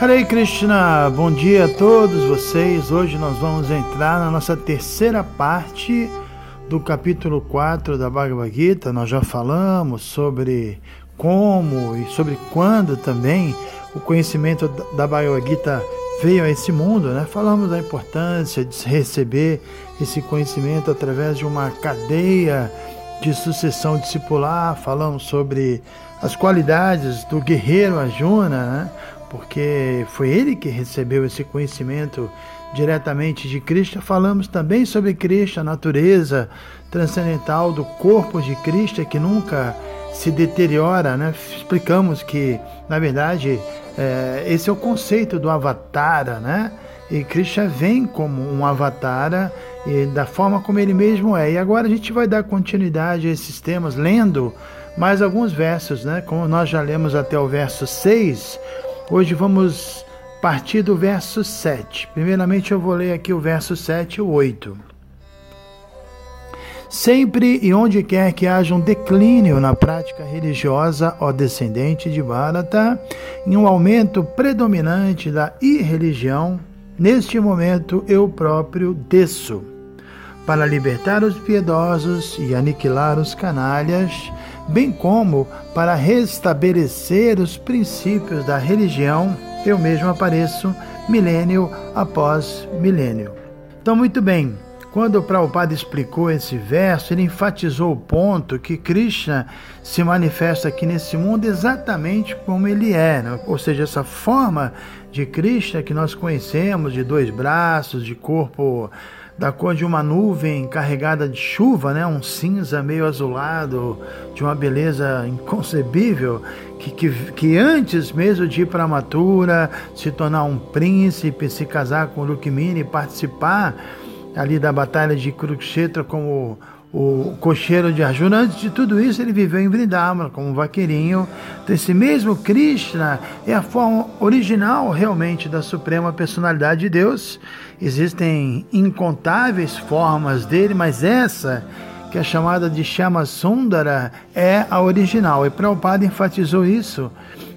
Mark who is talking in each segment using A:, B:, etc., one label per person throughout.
A: Hare Krishna, bom dia a todos vocês. Hoje nós vamos entrar na nossa terceira parte do capítulo 4 da Bhagavad Gita. Nós já falamos sobre como e sobre quando também o conhecimento da Bhagavad Gita veio a esse mundo, né? Falamos da importância de receber esse conhecimento através de uma cadeia de sucessão discipular, falamos sobre as qualidades do guerreiro Arjuna, né? Porque foi ele que recebeu esse conhecimento diretamente de Cristo. Falamos também sobre Cristo, a natureza transcendental do corpo de Cristo que nunca se deteriora. Né? Explicamos que, na verdade, é, esse é o conceito do avatar, né? E Krishna vem como um avatar e da forma como ele mesmo é. E agora a gente vai dar continuidade a esses temas, lendo mais alguns versos, né? Como nós já lemos até o verso 6, Hoje vamos partir do verso 7. Primeiramente eu vou ler aqui o verso 7 e o 8. Sempre e onde quer que haja um declínio na prática religiosa, ó descendente de Bharata, e um aumento predominante da irreligião, neste momento eu próprio desço, para libertar os piedosos e aniquilar os canalhas, bem como para restabelecer os princípios da religião, eu mesmo apareço milênio após milênio. Então, muito bem, quando o Prabhupada explicou esse verso, ele enfatizou o ponto que Krishna se manifesta aqui nesse mundo exatamente como ele é, né? ou seja, essa forma de Krishna que nós conhecemos, de dois braços, de corpo da cor de uma nuvem carregada de chuva, né? um cinza meio azulado, de uma beleza inconcebível, que, que, que antes mesmo de ir para a matura, se tornar um príncipe, se casar com Rukmini, participar ali da batalha de Kurukshetra como o cocheiro de Arjuna, antes de tudo isso, ele viveu em Vrindavan como um vaqueirinho. Então, esse mesmo Krishna é a forma original realmente da suprema personalidade de Deus. Existem incontáveis formas dele, mas essa, que é chamada de Shama Sundara, é a original. E Prabhupada enfatizou isso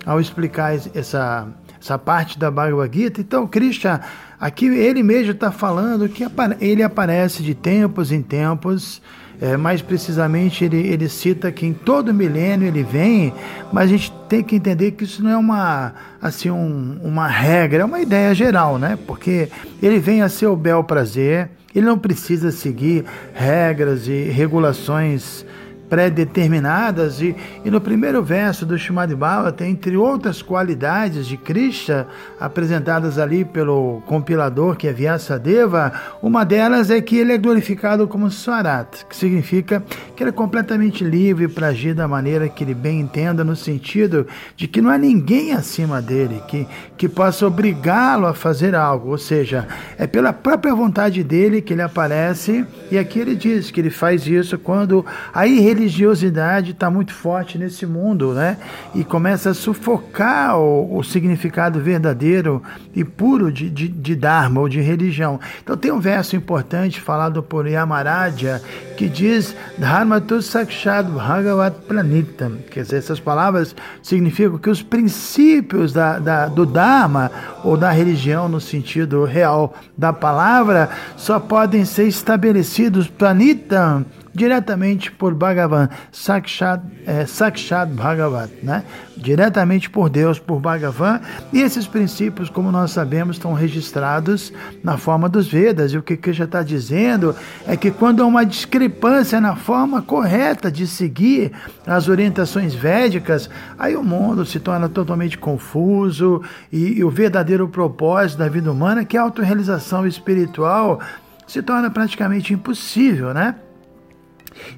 A: ao explicar essa, essa parte da Bhagavad Gita. Então, Krishna, aqui ele mesmo está falando que ele aparece de tempos em tempos é, mais precisamente, ele, ele cita que em todo milênio ele vem, mas a gente tem que entender que isso não é uma, assim, um, uma regra, é uma ideia geral, né? Porque ele vem a seu bel prazer, ele não precisa seguir regras e regulações pré-determinadas. E, e, no primeiro verso do Shumad Bhavata, entre outras qualidades de Krishna apresentadas ali pelo compilador que é Vyasadeva, uma delas é que ele é glorificado como Swarat, que significa que ele é completamente livre para agir da maneira que ele bem entenda, no sentido de que não há ninguém acima dele que, que possa obrigá-lo a fazer algo, ou seja, é pela própria vontade dele que ele aparece, e aqui ele diz que ele faz isso quando a irreligiosidade religiosidade está muito forte nesse mundo, né? E começa a sufocar o, o significado verdadeiro e puro de, de, de, Dharma ou de religião. Então tem um verso importante falado por Yamaraja que diz Dharma tu sakshat bhagavat pranitam. Quer dizer, essas palavras significam que os princípios da, da, do Dharma ou da religião no sentido real da palavra só podem ser estabelecidos pranitam diretamente por Bhagavan, Sakshat, é, Sakshat Bhagavat, né? diretamente por Deus, por Bhagavan, e esses princípios, como nós sabemos, estão registrados na forma dos Vedas, e o que Krishna está dizendo é que quando há uma discrepância na forma correta de seguir as orientações védicas, aí o mundo se torna totalmente confuso, e, e o verdadeiro propósito da vida humana, que é a autorrealização espiritual, se torna praticamente impossível, né?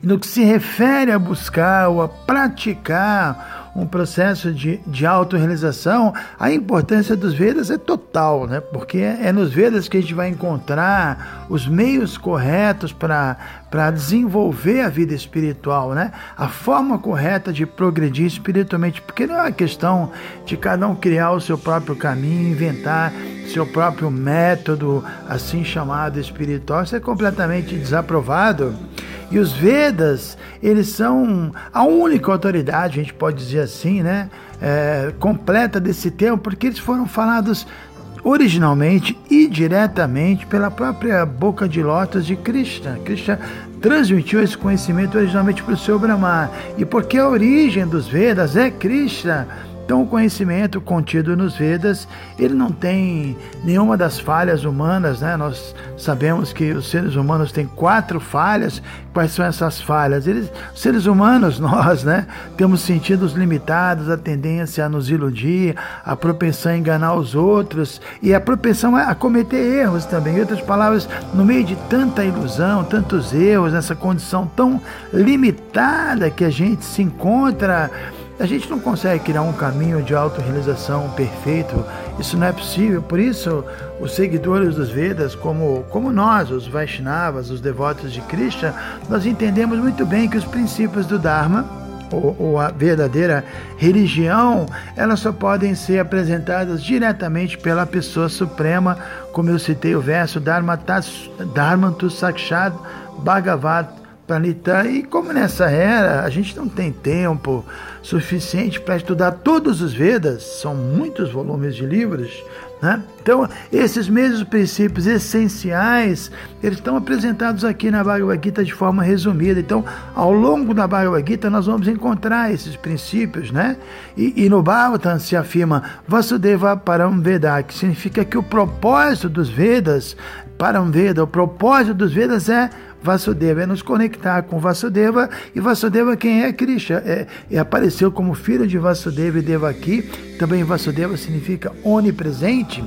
A: E no que se refere a buscar ou a praticar um processo de, de autorrealização, a importância dos Vedas é total, né? porque é nos Vedas que a gente vai encontrar os meios corretos para desenvolver a vida espiritual, né? a forma correta de progredir espiritualmente, porque não é uma questão de cada um criar o seu próprio caminho, inventar seu próprio método, assim chamado espiritual, isso é completamente desaprovado. E os Vedas, eles são a única autoridade, a gente pode dizer assim, né, é, completa desse termo, porque eles foram falados originalmente e diretamente pela própria boca de lotas de Krishna. Krishna transmitiu esse conhecimento originalmente para o seu Brahma. E porque a origem dos Vedas é Krishna, então, o conhecimento contido nos Vedas, ele não tem nenhuma das falhas humanas, né? Nós sabemos que os seres humanos têm quatro falhas. Quais são essas falhas? Eles, os seres humanos, nós, né, temos sentidos limitados, a tendência a nos iludir, a propensão a enganar os outros e a propensão a cometer erros também. Em outras palavras, no meio de tanta ilusão, tantos erros, nessa condição tão limitada que a gente se encontra, a gente não consegue criar um caminho de autorrealização perfeito, isso não é possível. Por isso, os seguidores dos Vedas, como, como nós, os Vaishnavas, os devotos de Krishna, nós entendemos muito bem que os princípios do Dharma, ou, ou a verdadeira religião, elas só podem ser apresentadas diretamente pela pessoa suprema, como eu citei o verso Dharmantu Sakshat Bhagavat Pranita. E como nessa era a gente não tem tempo suficiente para estudar todos os Vedas, são muitos volumes de livros, né? Então, esses mesmos princípios essenciais, eles estão apresentados aqui na Bhagavad Gita de forma resumida. Então, ao longo da Bhagavad Gita, nós vamos encontrar esses princípios, né? E, e no Bhagavatam se afirma Vasudeva Param Veda, que significa que o propósito dos Vedas, Param Veda, o propósito dos Vedas é Vasudeva, é nos conectar com Vasudeva, e Vasudeva quem é? Krishna, é, é, apareceu como filho de Vasudeva e Devaki, também Vasudeva significa onipresente,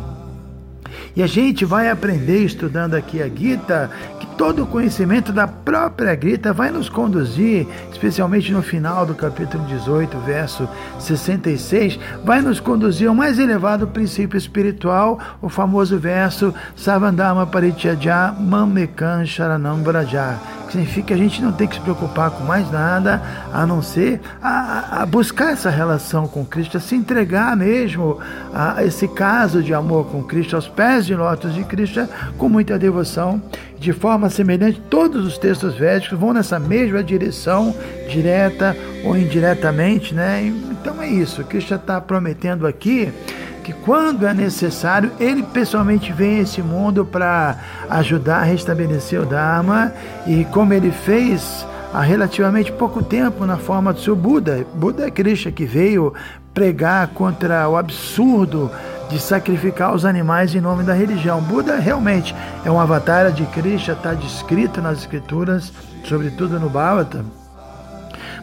A: e a gente vai aprender estudando aqui a Gita todo o conhecimento da própria Gita vai nos conduzir, especialmente no final do capítulo 18, verso 66, vai nos conduzir ao mais elevado princípio espiritual, o famoso verso Savandama Parityajya Mamekan Sharanam Braja que significa que a gente não tem que se preocupar com mais nada a não ser a, a buscar essa relação com Cristo, a se entregar mesmo a esse caso de amor com Cristo, aos pés de lótus de Cristo, com muita devoção. De forma semelhante, todos os textos védicos vão nessa mesma direção, direta ou indiretamente, né? Então é isso, Cristo está prometendo aqui que quando é necessário, ele pessoalmente vem a esse mundo para ajudar a restabelecer o Dharma e como ele fez há relativamente pouco tempo na forma do seu Buda. Buda é Krishna que veio pregar contra o absurdo de sacrificar os animais em nome da religião. Buda realmente é um avatar de Krishna, está descrito nas escrituras, sobretudo no Bhagavatam.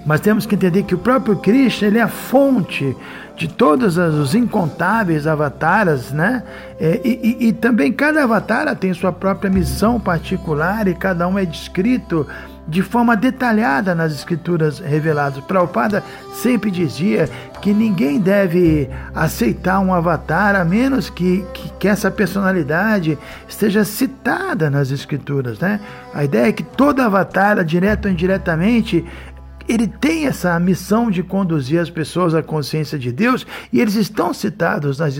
A: Mas temos que entender que o próprio Krishna ele é a fonte de todos os incontáveis avataras, né? É, e, e, e, também cada avatar tem sua própria missão particular e cada um é descrito de forma detalhada nas escrituras reveladas. Prabhupada sempre dizia que ninguém deve aceitar um avatar a menos que, que, que, essa personalidade esteja citada nas escrituras. Né? A ideia é que todo avatar, direto ou indiretamente, ele tem essa missão de conduzir as pessoas à consciência de Deus e eles estão citados nas,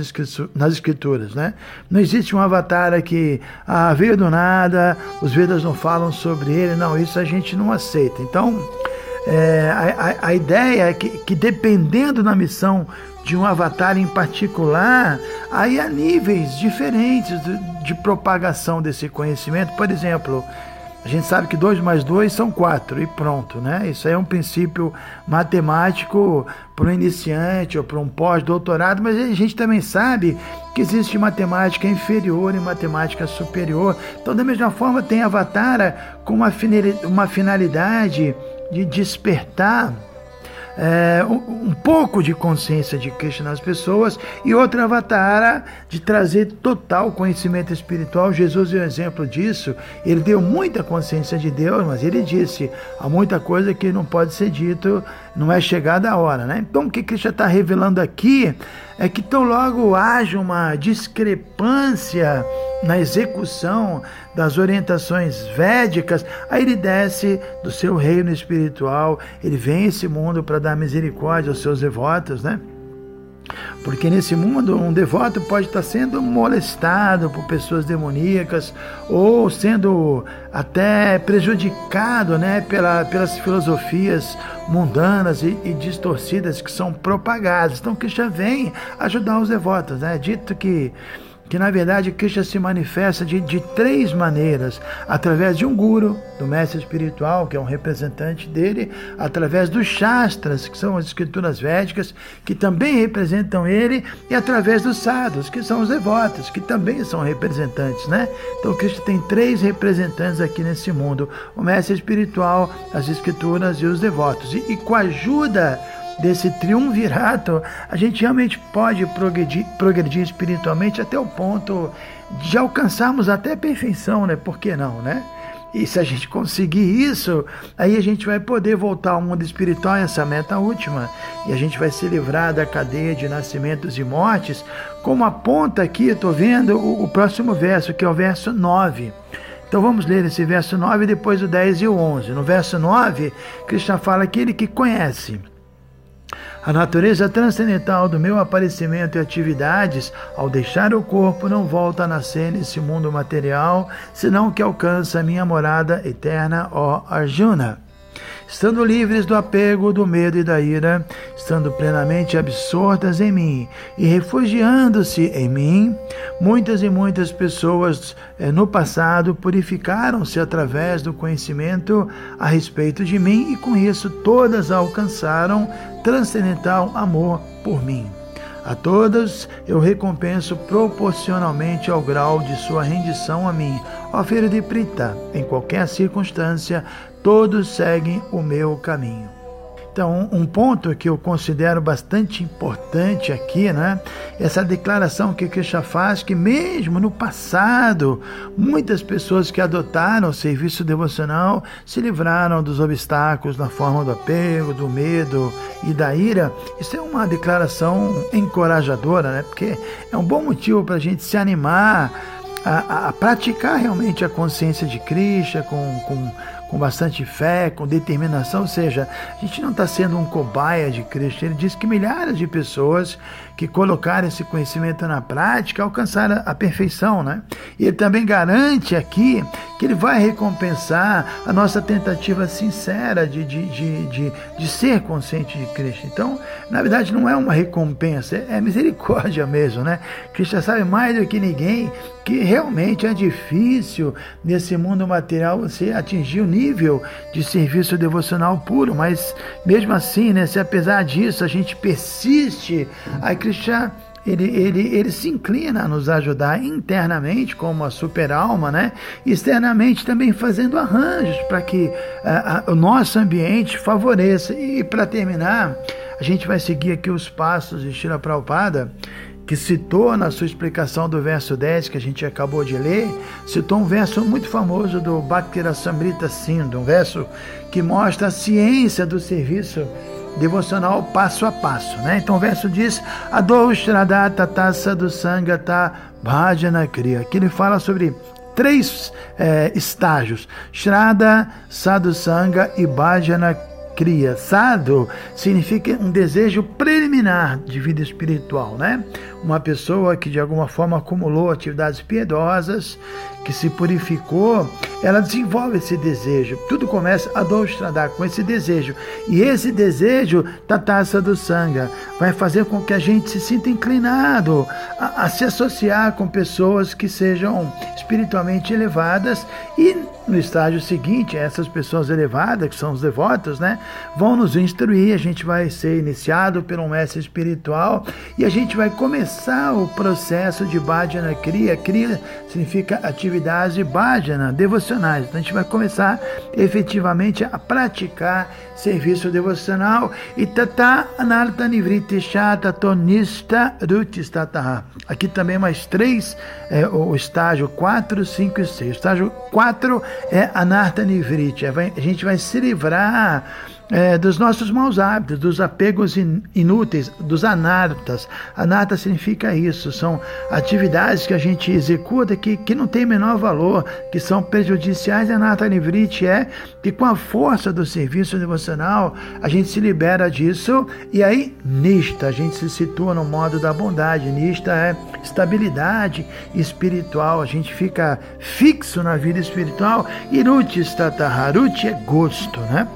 A: nas escrituras, né? Não existe um avatar que ah, veio do nada, os Vedas não falam sobre ele, não, isso a gente não aceita. Então, é, a, a, a, ideia é que, que dependendo da missão de um avatar em particular, aí há níveis diferentes de, de propagação desse conhecimento. Por exemplo, a gente sabe que 2 mais 2 são 4 e pronto, né? Isso aí é um princípio matemático para um iniciante ou para um pós-doutorado, mas a gente também sabe que existe matemática inferior e matemática superior. Então, da mesma forma, tem Avatara com uma finalidade de despertar é, um, pouco de consciência de Krishna nas pessoas e outro avatara de trazer total conhecimento espiritual. Jesus é um exemplo disso. Ele deu muita consciência de Deus, mas ele disse: há muita coisa que não pode ser dito, não é chegada a hora. Né? Então, o que Krishna está revelando aqui é que tão logo haja uma discrepância na execução das orientações védicas, aí ele desce do seu reino espiritual, ele vem esse mundo para dar misericórdia aos seus devotos, né? Porque nesse mundo um devoto pode estar sendo molestado por pessoas demoníacas ou sendo até prejudicado né, pela, pelas filosofias mundanas e, e, distorcidas que são propagadas. Então Krishna vem ajudar os devotos. É né? dito que que na verdade Krishna se manifesta de, de três maneiras: através de um guru, do mestre espiritual, que é um representante dele, através dos shastras, que são as escrituras védicas, que também representam ele, e através dos sadhus, que são os devotos, que também são representantes, né? Então Krishna tem três representantes aqui nesse mundo: o mestre espiritual, as escrituras e os devotos. E, e com a ajuda desse triunvirato, a gente realmente pode progredir, progredir espiritualmente até o ponto de alcançarmos até a perfeição, né? Por que não, né? E se a gente conseguir isso, aí a gente vai poder voltar ao mundo espiritual, essa meta última, e a gente vai se livrar da cadeia de nascimentos e mortes, como aponta aqui, estou vendo o, o próximo verso, que é o verso 9. Então vamos ler esse verso 9 depois o 10 e o 11. No verso 9, Krishna fala aquele que conhece a natureza transcendental do meu aparecimento e atividades, ao deixar o corpo, não volta a nascer nesse mundo material, senão que alcança a minha morada eterna, ó Arjuna estando livres do apego, do medo e da ira, estando plenamente absortas em mim e refugiando-se em mim, muitas e muitas pessoas eh, no passado purificaram-se através do conhecimento a respeito de mim e com isso todas alcançaram transcendental amor por mim. A todas eu recompenso proporcionalmente ao grau de sua rendição a mim. Ó filho de Prita, em qualquer circunstância, todos seguem o meu caminho. Então, um ponto que eu considero bastante importante aqui, né? Essa declaração que Krishna faz, que mesmo no passado, muitas pessoas que adotaram o serviço devocional se livraram dos obstáculos na forma do apego, do medo e da ira. Isso é uma declaração encorajadora, né? Porque é um bom motivo para a gente se animar a, a, praticar realmente a consciência de Krishna com, com com bastante fé, com determinação, ou seja, a gente não está sendo um cobaia de Cristo. Ele diz que milhares de pessoas que colocaram esse conhecimento na prática alcançaram a perfeição, né? E ele também garante aqui que ele vai recompensar a nossa tentativa sincera de, de, de, de, de ser consciente de Cristo. Então, na verdade, não é uma recompensa, é misericórdia mesmo, né? Cristo sabe mais do que ninguém que realmente é difícil nesse mundo material você atingir o nível de serviço devocional puro, mas mesmo assim, né, se apesar disso a gente persiste, aí Krishna ele, ele, ele se inclina a nos ajudar internamente como a super alma, né? externamente também fazendo arranjos para que uh, o nosso ambiente favoreça. E para terminar, a gente vai seguir aqui os passos de Shila Prabhupada que citou na sua explicação do verso 10 que a gente acabou de ler, citou um verso muito famoso do Bhaktira Samrita Sindhu, um verso que mostra a ciência do serviço devocional passo a passo. Né? Então o verso diz: Adoshradata tassa do sangata bhajana kriya, que ele fala sobre três é, estágios: Shraddha, Sadhusanga e Bhajana Kriya. Sadhu significa um desejo preliminar de vida espiritual, né? Uma pessoa que de alguma forma acumulou atividades piedosas que se purificou, ela desenvolve esse desejo. Tudo começa a Dolstradar com esse desejo. E esse desejo da taça do sanga vai fazer com que a gente se sinta inclinado a, a se associar com pessoas que sejam espiritualmente elevadas e no estágio seguinte, essas pessoas elevadas, que são os devotos, né, vão nos instruir, a gente vai ser iniciado pelo mestre espiritual e a gente vai começar começar o processo de Bhajana Kriya. Kriya significa atividades de Bhajana, devocionais. Então a gente vai começar efetivamente a praticar serviço devocional. E tata anarta nivriti chata tonista rutistataha. Aqui também mais três, é, o estágio 4, 5 e 6. O estágio 4 é anarta nivriti. A gente vai se livrar é, dos nossos maus hábitos, dos apegos inúteis, dos anartas. Anarta significa isso, são atividades que a gente executa que, que não tem menor valor, que são prejudiciais. A anarta nivriti é que com a força do serviço devocional a gente se libera disso e aí nista, a gente se situa no modo da bondade. Nista é estabilidade espiritual, a gente fica fixo na vida espiritual. E Ruti Stataharuti é gosto, né?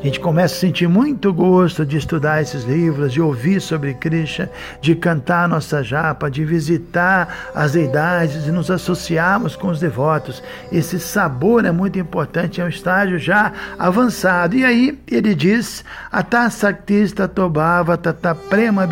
A: A gente começa a sentir muito gosto de estudar esses livros, de ouvir sobre Krishna, de cantar nossa japa, de visitar as deidades, de nos associarmos com os devotos. Esse sabor é muito importante, é um estágio já avançado. E aí ele diz: Atasaktista tobava tata prema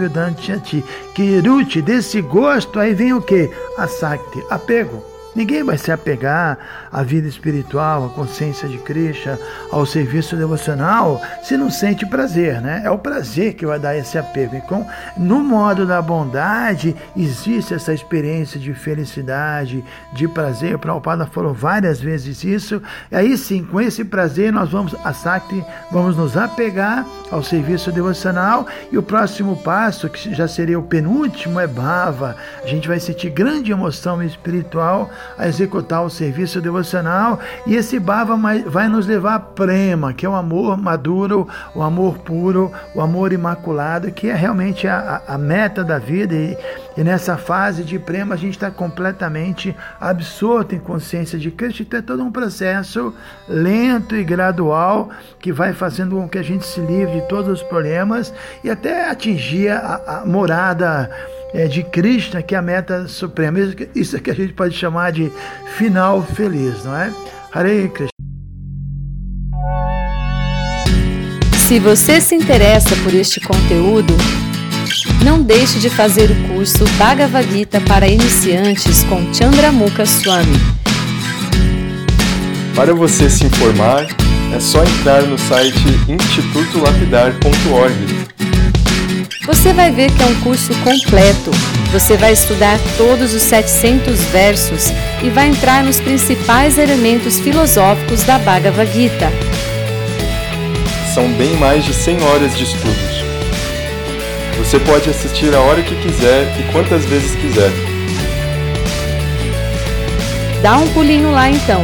A: ti. Que Ruti, desse gosto, aí vem o que? Asakti, apego. Ninguém vai se apegar à vida espiritual, à consciência de Krishna, ao serviço devocional, se não sente prazer, né? É o prazer que vai dar esse apego. Então, no modo da bondade, existe essa experiência de felicidade, de prazer. O Prabhupada falou várias vezes isso. E aí sim, com esse prazer, nós vamos, a Sakti, vamos nos apegar ao serviço devocional. E o próximo passo, que já seria o penúltimo, é Bhava. A gente vai sentir grande emoção espiritual a executar o serviço devocional. E esse bhava vai nos levar a prema, que é o amor maduro, o amor puro, o amor imaculado, que é realmente a, a meta da vida. E, e, nessa fase de prema a gente está completamente absorto em consciência de Cristo, então é todo um processo lento e gradual que vai fazendo com que a gente se livre de todos os problemas e até atingir a, a morada é, de Krishna, que é a meta suprema. Isso é que a gente pode chamar de final feliz, não é? Hare Krishna.
B: Se você se interessa por este conteúdo, não deixe de fazer o curso Bhagavad Gita para iniciantes com Chandramukha Swami.
C: Para você se informar, é só entrar no site institutolapidar.org
B: você vai ver que é um curso completo. Você vai estudar todos os 700 versos e vai entrar nos principais elementos filosóficos da Bhagavad Gita.
C: São bem mais de 100 horas de estudos. Você pode assistir a hora que quiser e quantas vezes quiser.
B: Dá um pulinho lá então.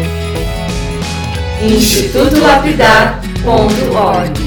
B: institutolapidar.org